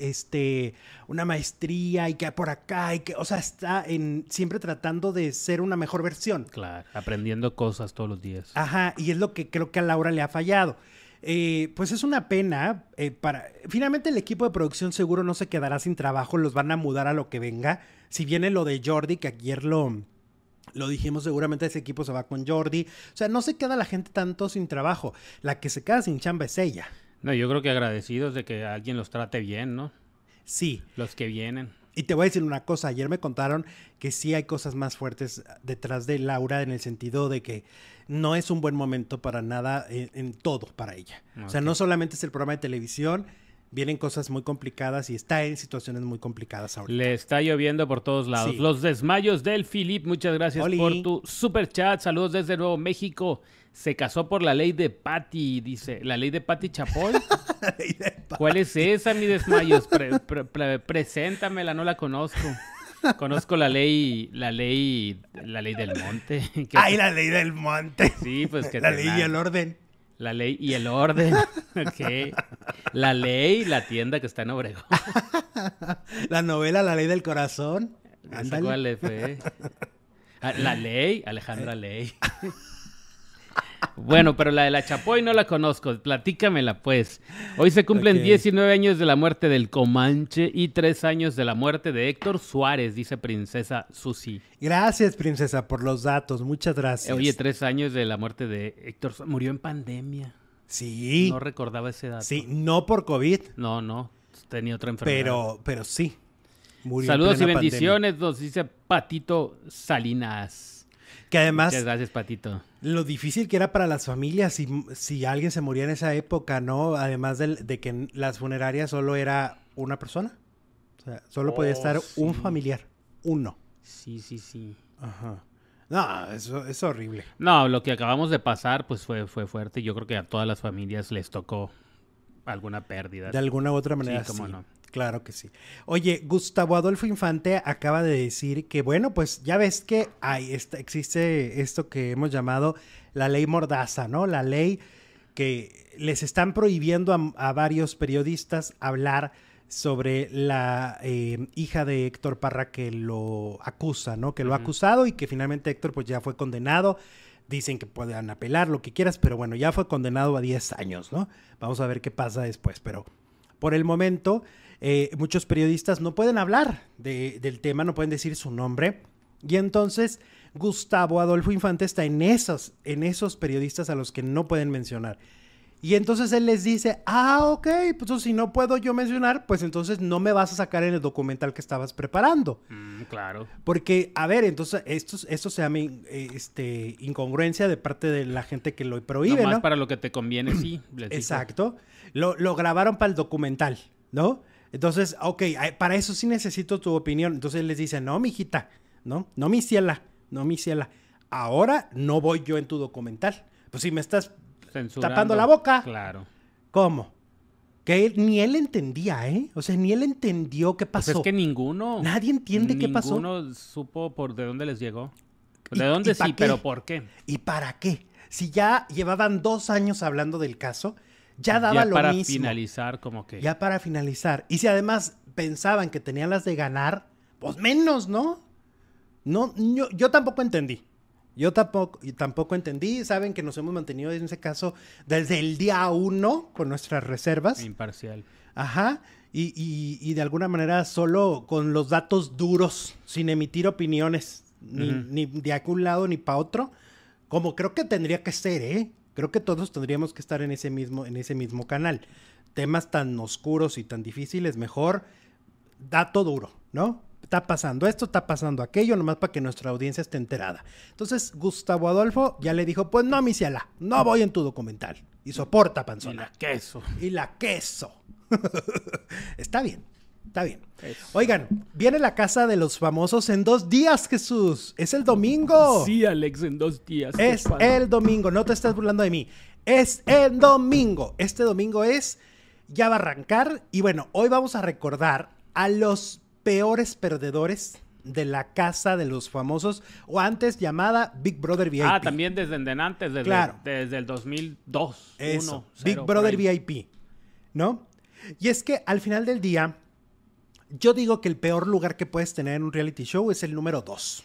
este, una maestría y que por acá, y que, o sea, está en, siempre tratando de ser una mejor versión. Claro, aprendiendo cosas todos los días. Ajá, y es lo que creo que a Laura le ha fallado. Eh, pues es una pena. Eh, para Finalmente el equipo de producción seguro no se quedará sin trabajo, los van a mudar a lo que venga. Si viene lo de Jordi, que ayer lo, lo dijimos, seguramente ese equipo se va con Jordi. O sea, no se queda la gente tanto sin trabajo. La que se queda sin chamba es ella. No, yo creo que agradecidos de que alguien los trate bien, ¿no? Sí. Los que vienen. Y te voy a decir una cosa, ayer me contaron que sí hay cosas más fuertes detrás de Laura en el sentido de que no es un buen momento para nada en, todo para ella. O sea, no solamente es el programa de televisión, vienen cosas muy complicadas y está en situaciones muy complicadas ahora. Le está lloviendo por todos lados. Los desmayos del Philip, muchas gracias por tu super chat. Saludos desde Nuevo México. Se casó por la ley de Patty, dice. ¿La ley de Patty Chapoy? ¿Cuál es esa, mi desmayos? preséntamela, no la conozco. Conozco la ley, la ley, la ley del monte. Ay, la ley del monte. Sí, pues que la ley y el orden. La ley y el orden. La ley, la tienda que está en Obregón. La novela La ley del corazón. ¿Cuál fue? Ah, la ley, Alejandra Ley. Bueno, pero la de la Chapoy no la conozco. Platícamela, pues. Hoy se cumplen 19 años de la muerte del Comanche y 3 años de la muerte de Héctor Suárez, dice Princesa Susi. Gracias, Princesa, por los datos. Muchas gracias. Oye, 3 años de la muerte de Héctor Suárez. Murió en pandemia. Sí. No recordaba ese dato. Sí, no por COVID. No, no. Tenía otra enfermedad. Pero, pero sí. Saludos y bendiciones, nos dice Patito Salinas. Que además, Muchas gracias, Patito. lo difícil que era para las familias si, si alguien se moría en esa época, ¿no? Además del- de, que las funerarias solo era una persona. O sea, solo podía Oh, estar un familiar. Uno. Sí, sí, sí. Ajá. No, eso es horrible. No, lo que acabamos de pasar, pues fue, fue fuerte. Yo creo que a todas las familias les tocó alguna pérdida. De alguna u otra manera, Sí, cómo sí. no. Claro que sí. Oye, Gustavo Adolfo Infante acaba de decir que, bueno, pues ya ves que hay, esta- existe esto que hemos llamado la ley Mordaza, ¿no? La ley que les están prohibiendo a, a varios periodistas hablar sobre la eh, hija de Héctor Parra que lo acusa, ¿no? Que lo ha acusado y que finalmente Héctor pues ya fue condenado. Dicen que puedan apelar, lo que quieras, pero bueno, ya fue condenado a 10 años, ¿no? Vamos a ver qué pasa después, pero por el momento eh, muchos periodistas no pueden hablar de- del tema, no pueden decir su nombre. Y entonces Gustavo Adolfo Infante está en esos, en esos periodistas a los que no pueden mencionar. Y entonces él les dice, ah, ok, pues si no puedo yo mencionar, pues entonces no me vas a sacar en el documental que estabas preparando. Mm, claro. Porque, a ver, entonces esto, esto se llama este, incongruencia de parte de la gente que lo prohíbe, Nomás ¿no? para lo que te conviene, sí. les. Exacto. Lo, lo grabaron para el documental, ¿no? Entonces, ok, para eso sí necesito tu opinión. Entonces les dice, no, mijita, no, no, mi ciela, no, mi ciela. Ahora no voy yo en tu documental. Pues si me estás, tapando la boca. Claro. ¿cómo? Que él- ni él entendía, ¿eh? O sea, ni él entendió qué Pues pasó. es que ninguno. Nadie entiende qué pasó. Ninguno supo por de dónde les llegó. ¿Y- De dónde sí, pero ¿por qué? ¿Y para qué? Si ya llevaban dos años hablando del caso, ya daba ya lo para mismo. finalizar, como que. Ya para finalizar. Y si además pensaban que tenían las de ganar, pues menos, ¿no? No, yo, yo tampoco entendí. Yo tampoco, tampoco entendí. Saben que nos hemos mantenido en ese caso desde el día uno con nuestras reservas. Imparcial. Ajá. Y, y- y de alguna manera solo con los datos duros, sin emitir opiniones, ni, Ujú. ni de un lado ni para otro, como creo que tendría que ser, ¿eh? Creo que todos tendríamos que estar en ese mismo, en ese mismo canal. Temas tan oscuros y tan difíciles, mejor dato duro, ¿no? Está pasando esto, está pasando aquello, nomás para que nuestra audiencia esté enterada. Entonces, Gustavo Adolfo ya le dijo, pues no, mi ciela, no voy en tu documental. Y soporta, Y panzona la queso. y la queso. está bien, está bien. Oigan, viene la casa de los famosos en dos días, Jesús. Es el domingo. Sí, Alex, en dos días. es el domingo. No te estás burlando de mí. Es el domingo. Este domingo es, ya va a arrancar. Y bueno, hoy vamos a recordar a los peores perdedores de la casa de los famosos, o antes llamada Big Brother VIP. Ah, también desde antes, desde, Claro. desde el 2002. Eso, uno, Big cero, Brother. VIP, ¿no? Y es que al final del día, yo digo que el peor lugar que puedes tener en un reality show es el número dos.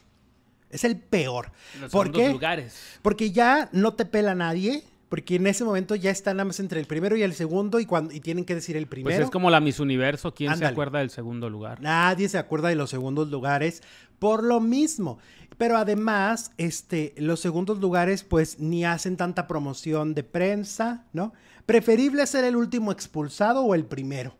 Es el peor. Los ¿Por qué? lugares. Porque ya no te pela nadie, porque en ese momento ya están nada más entre el primero y el segundo y, cuando, y tienen que decir el Pues primero. es como la Miss Universo. ¿Quién se acuerda del segundo lugar? Nadie se acuerda de los segundos lugares por lo mismo. Pero además, este, los segundos lugares pues ni hacen tanta promoción de prensa, ¿no? Preferible ser el último expulsado o el primero.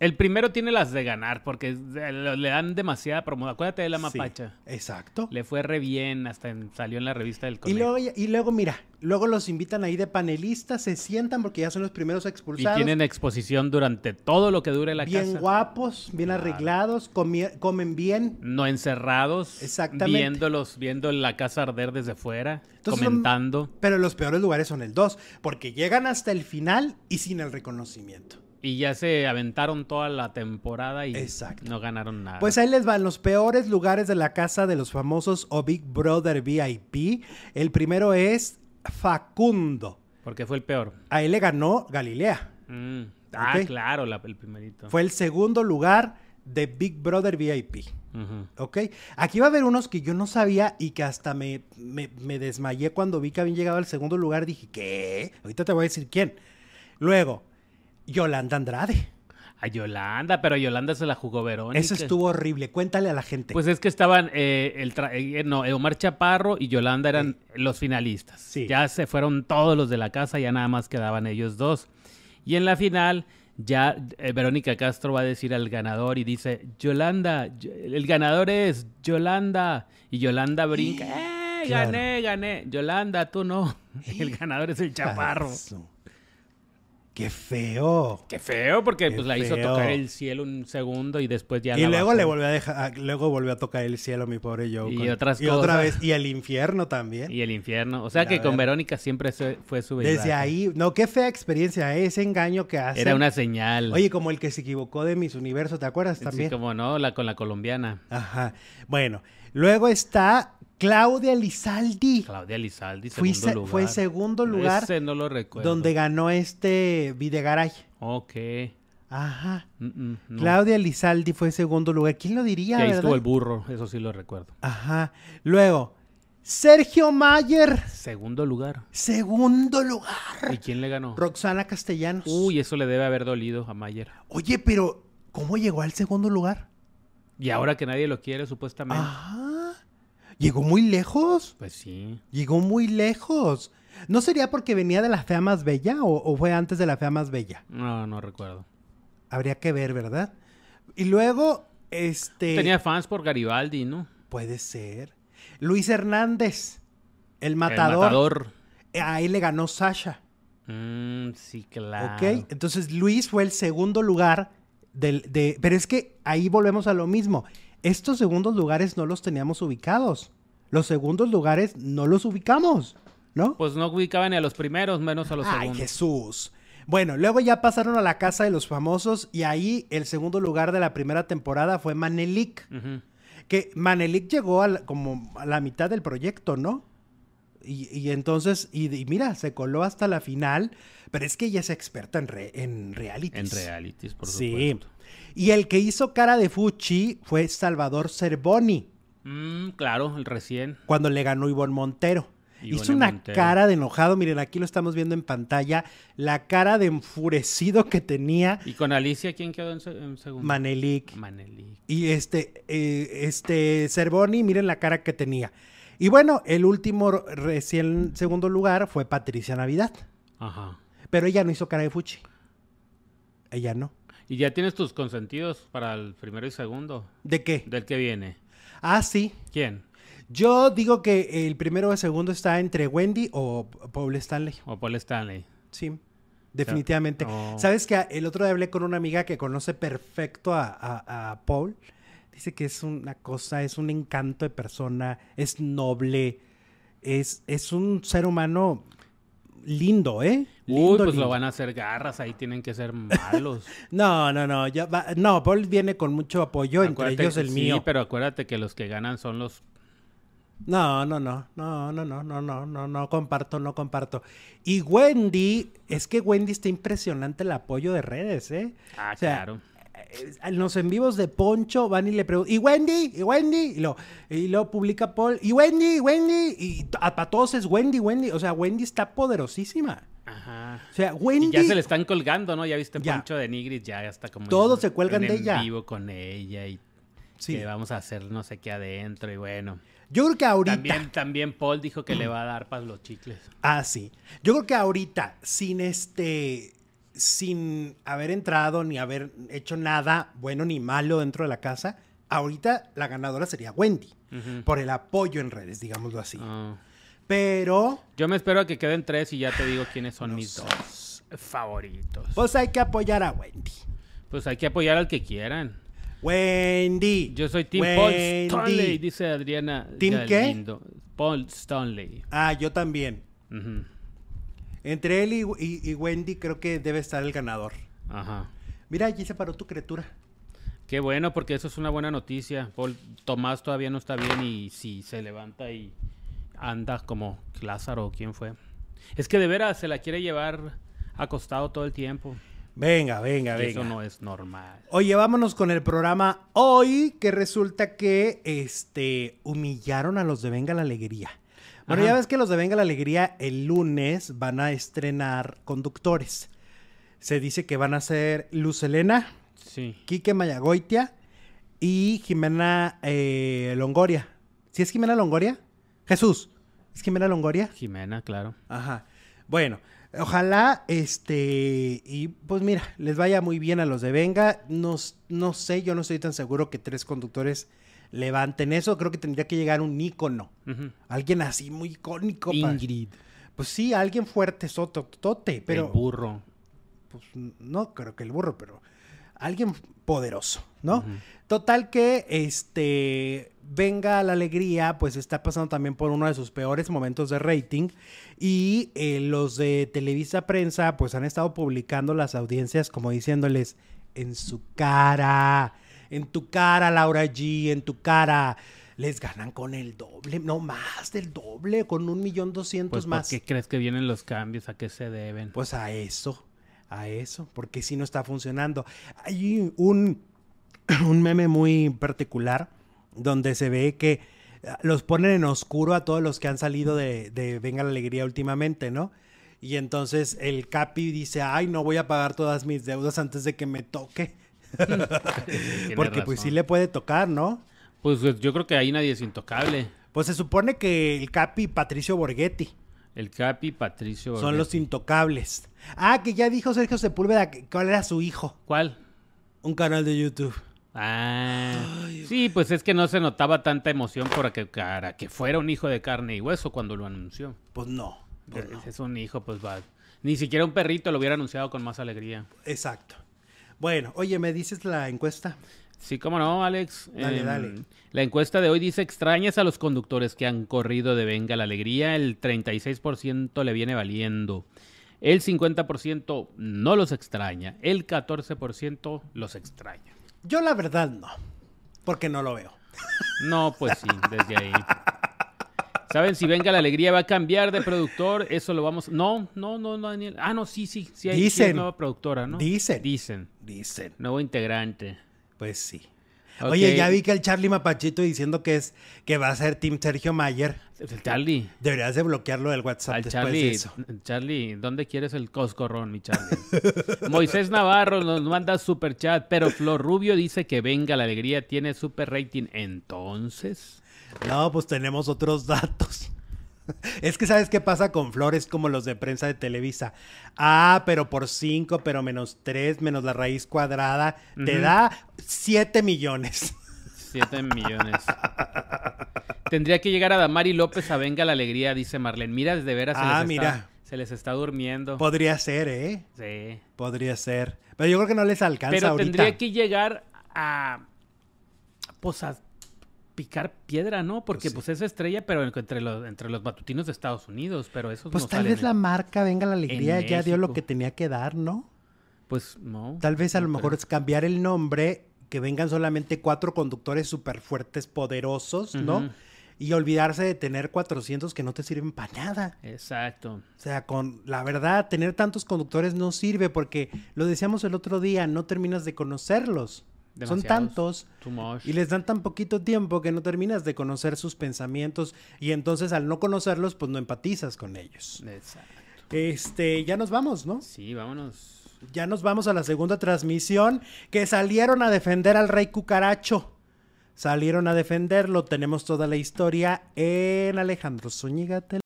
El primero tiene las de ganar porque le dan demasiada promoción. Acuérdate de la Sí, mapacha. exacto. Le fue re bien, hasta en- salió en la revista del Y colegio. luego, y luego, mira, luego los invitan ahí de panelistas, se sientan porque ya son los primeros Y expulsados. tienen exposición durante todo lo que dure la bien casa. guapos, bien Claro. arreglados, comen bien. No encerrados. Exactamente. Viéndolos, viendo la casa arder desde fuera. Entonces son- comentando. Pero los peores lugares son el 2, porque llegan hasta el final y sin el reconocimiento. Y ya se aventaron toda la temporada y Exacto. no ganaron nada. Pues ahí les van los peores lugares de la casa de los famosos o Big Brother VIP. El primero es Facundo. Porque fue el peor. A él le ganó Galilea. Mm. Ah, claro, la- el primerito. Fue el segundo lugar de Big Brother VIP. Ujú. ¿Ok? Aquí va a haber unos que yo no sabía y que hasta me, me, me desmayé cuando vi que habían llegado al segundo lugar. Dije, ¿qué? Ahorita te voy a decir quién. Luego, Yolanda Andrade. A Yolanda, pero Yolanda se la jugó Verónica. Eso estuvo horrible. Cuéntale a la gente. Pues es que estaban, eh, el tra- eh, no, Omar Chaparro y Yolanda eran los finalistas. Sí. Ya se fueron todos los de la casa, ya nada más quedaban ellos dos. Y en la final, ya eh, Verónica Castro va a decir al ganador y dice, Yolanda, el ganador es Yolanda. Y Yolanda brinca. "¡Eh!". Claro. gané, gané. Yolanda, tú no. El ganador es el chaparro. Eso. Qué feo. Qué feo, porque Qué pues la hizo tocar el cielo un segundo y después ya Y la luego bajó. le volvió a dejar, ah, luego volvió a tocar el cielo, mi pobre Joe. Y con- otras y otra cosas. vez, y el infierno también. Y el infierno. O sea que con verdad. Verónica siempre fue su Desde viaje. ahí, no, qué fea experiencia, ¿eh? ese engaño que hace. Era una señal. Oye, como el que se equivocó de Miss Universo, ¿te acuerdas sí, también? como no, la con la colombiana. Ajá. Bueno, luego está Claudia Lizaldi. Claudia Lizaldi, Fui segundo se- lugar. Fue segundo lugar Ese no lo recuerdo. donde ganó este Videgaray. Ok. Ajá. Mm, mm, no. Claudia Lizaldi fue segundo lugar. ¿Quién lo diría, Que ahí estuvo el burro, eso sí lo recuerdo. Ajá. Luego, Sergio Mayer, Segundo lugar. segundo lugar. ¿Y quién le ganó? Roxana Castellanos. Uy, eso le debe haber dolido a Mayer. Oye, pero ¿cómo llegó al segundo lugar? Y ahora que nadie lo quiere, supuestamente. Ajá. Llegó muy lejos. Pues sí. Llegó muy lejos. ¿No sería porque venía de la fea más bella o, o fue antes de la fea más bella? No, no recuerdo. Habría que ver, ¿verdad? Y luego, este... Tenía fans por Garibaldi, ¿no? Puede ser. Luis Hernández, el El matador. matador. Ahí le ganó Sasha. Mm, sí, claro. ¿Ok? Entonces Luis fue el segundo lugar del, de... Pero es que ahí volvemos a lo mismo. Estos segundos lugares no los teníamos ubicados. Los segundos lugares no los ubicamos, ¿no? Pues no ubicaban ni a los primeros, menos a los Ay, segundos. Jesús. Bueno, luego ya pasaron a la casa de los famosos y ahí el segundo lugar de la primera temporada fue Manelik. Que Manelik llegó a la- como a la mitad del proyecto, ¿no? Y, y entonces, y, y mira, se coló hasta la final, pero es que ella es experta en, re- en realities. En realities, por Sí. Y el que hizo cara de Fuchi fue Salvador Cervoni, Mm, claro, el recién. cuando le ganó Ivonne Montero. Ivonne hizo una Montero. cara de enojado, miren, aquí lo estamos viendo en pantalla, la cara de enfurecido que tenía ¿Y con Alicia quién quedó en, se- en segundo? Manelik. Maneli. Y este, eh, este Cervoni, miren la cara que tenía. Y bueno, el último recién segundo lugar fue Patricia Navidad. Ajá. Pero ella no hizo cara de Fuchi. Ella no. ¿Y ya tienes tus consentidos para el primero y segundo? ¿De qué? ¿Del que viene? Ah, sí. ¿Quién? Yo digo que el primero o el segundo está entre Wendy o Paul Stanley. ¿O Paul Stanley? Sí, definitivamente. ¿Sabes que El otro día hablé con una amiga que conoce perfecto a, a- a Paul. Dice que es una cosa, es un encanto de persona, es noble, es, es un ser humano lindo, ¿eh? Uy, pues lindo. lo van a hacer garras, ahí tienen que ser malos. No, no, no, ya va- no, Paul viene con mucho apoyo, entre ellos el sí, mío. pero acuérdate que los que ganan son los... No, no, no, no, no, no, no, no, no, no comparto, no comparto. Y Wendy, es que Wendy está impresionante el apoyo de redes, ¿eh? Ah, O sea, claro. Eh, En los en vivos de Poncho van y le preguntan, ¿y Wendy? ¿Y Wendy? Y lo, y lo publica Paul, ¿y Wendy? ¿Y Wendy? Y para todos es Wendy, Wendy. O sea, Wendy está poderosísima. Ajá. O sea, Y Wendy. ya se le están colgando, ¿no? Ya viste Ya. Poncho de Nigris, ya está como... Todos se cuelgan en de ella. vivo con ella y Sí. que vamos a hacer no sé qué adentro y bueno. Yo creo que ahorita. También, también Paul dijo que le va a dar para los chicles. Ah, sí. Yo creo que ahorita, sin este. Sin haber entrado ni haber hecho nada bueno ni malo dentro de la casa, ahorita la ganadora sería Wendy. Por el apoyo en redes, digámoslo así. Ah. Pero, Yo me espero a que queden tres y ya te digo quiénes son mis dos favoritos. pues hay que apoyar a Wendy. Pues hay que apoyar al que quieran. Wendy. Yo soy Team Paul Wendy. Stanley, dice Adriana. ¿Team qué? Galindo. Paul Stanley. Ah, yo también. Ujú. Entre él y, y- y Wendy creo que debe estar el ganador. Ajá. Mira, allí se paró tu criatura. Qué bueno, porque eso es una buena noticia. Paul Tomás todavía no está bien y si se levanta y anda como Lázaro, ¿quién fue? Es que de veras se la quiere llevar acostado todo el tiempo. Venga, venga, venga. eso no es normal. Oye, vámonos con el programa hoy, que resulta que este humillaron a los de Venga la Alegría. Bueno, Ajá. ya ves que los de Venga la Alegría el lunes van a estrenar conductores. Se dice que van a ser Luz Elena, Sí. Quique Mayagoitia y Jimena eh, Longoria. ¿Sí es Jimena Longoria? Jesús, ¿es Jimena Longoria? Jimena, claro. Ajá. Bueno, ojalá, este, y pues mira, les vaya muy bien a los de Venga. No, no sé, yo no estoy tan seguro que tres conductores levanten eso. Creo que tendría que llegar un ícono. Alguien así muy icónico. pa- Ingrid. Pues sí, alguien fuerte, sototote, pero el burro. pues, no creo que el burro, pero alguien poderoso, ¿no? Total que este venga la alegría, pues está pasando también por uno de sus peores momentos de rating y eh, los de Televisa Prensa pues han estado publicando las audiencias como diciéndoles en su cara, en tu cara Laura G, en tu cara. Les ganan con el doble, no más del doble, con un millón doscientos Pues, ¿por más. qué crees que vienen los cambios? ¿A qué se deben? Pues a eso, a eso, porque si no está funcionando. Hay un, un meme muy particular donde se ve que ah, los ponen en oscuro a todos los que han salido de, de Venga la Alegría últimamente, ¿no? Y entonces el Capi dice, ay, no voy a pagar todas mis deudas antes de que me toque. Porque pues sí le puede tocar, ¿no? Pues eh, yo creo que ahí nadie es intocable. Pues se supone que el Capi y Patricio Borghetti El Capi, Patricio. son los intocables. Ah, que ya dijo Sergio Sepúlveda que- cuál era su hijo. ¿Cuál? Un canal de YouTube. Ah, sí, pues es que no se notaba tanta emoción por que, para que fuera un hijo de carne y hueso cuando lo anunció. Pues no. pues no. Es un hijo, pues va. Ni siquiera un perrito lo hubiera anunciado con más alegría. Exacto. Bueno, oye, ¿me dices la encuesta? Sí, cómo no, Alex. Dale, Em, dale. La encuesta de hoy dice, extrañas a los conductores que han corrido de Venga la Alegría. El 36% le viene valiendo. El 50% no los extraña. El 14% los extraña. Yo la verdad no, porque no lo veo. No, pues sí, desde ahí. ¿Saben si Venga la Alegría va a cambiar de productor? Eso lo vamos... No, no, no, no, Daniel. Ah, no, sí, sí. Sí hay Dicen. nueva productora, ¿no? Dicen. Dicen. Dicen. Nuevo integrante. Pues sí. Oye, ya vi que el Charlie Mapachito diciendo que es que va a ser Team Sergio Mayer. El Charlie. Deberías de bloquearlo del WhatsApp Al después de Charlie, eso. Charlie, ¿dónde quieres el coscorrón, mi Charlie? Moisés Navarro nos manda super chat, pero Flor Rubio dice que venga la alegría, tiene super rating. Entonces, No, pues tenemos otros datos. Es que sabes qué pasa con flores como los de prensa de Televisa. Ah, pero por 5, pero menos 3, menos la raíz cuadrada, te da 7 millones. 7 millones. Tendría que llegar a Damari López a venga la alegría, dice Marlene. Mira, de veras se, Ah, les, mira. Está, se les está durmiendo. Podría ser, ¿eh? Sí. Podría ser. Pero yo creo que no les alcanza Pero ahorita. tendría que llegar a. Pues a picar piedra, ¿no? Porque Pues pues, sí. es estrella, pero entre los, entre los matutinos de Estados Unidos. Pero eso Pues no tal vez la marca Venga la Alegría ya dio lo que tenía que dar, ¿no? Pues no. Tal vez a no lo mejor creo. es cambiar el nombre, que vengan solamente cuatro conductores súper fuertes, poderosos, ¿no? Y olvidarse de tener 400 que no te sirven para nada. Exacto. O sea, con la verdad, tener tantos conductores no sirve porque lo decíamos el otro día, no terminas de conocerlos. Son tantos y les dan tan poquito tiempo que no terminas de conocer sus pensamientos y entonces al no conocerlos, pues no empatizas con ellos. Exacto. Este, ya nos vamos, ¿no? Sí, vámonos. Ya nos vamos a la segunda transmisión que salieron a defender al rey cucaracho. Salieron a defenderlo, tenemos toda la historia en Alejandro Zúñiga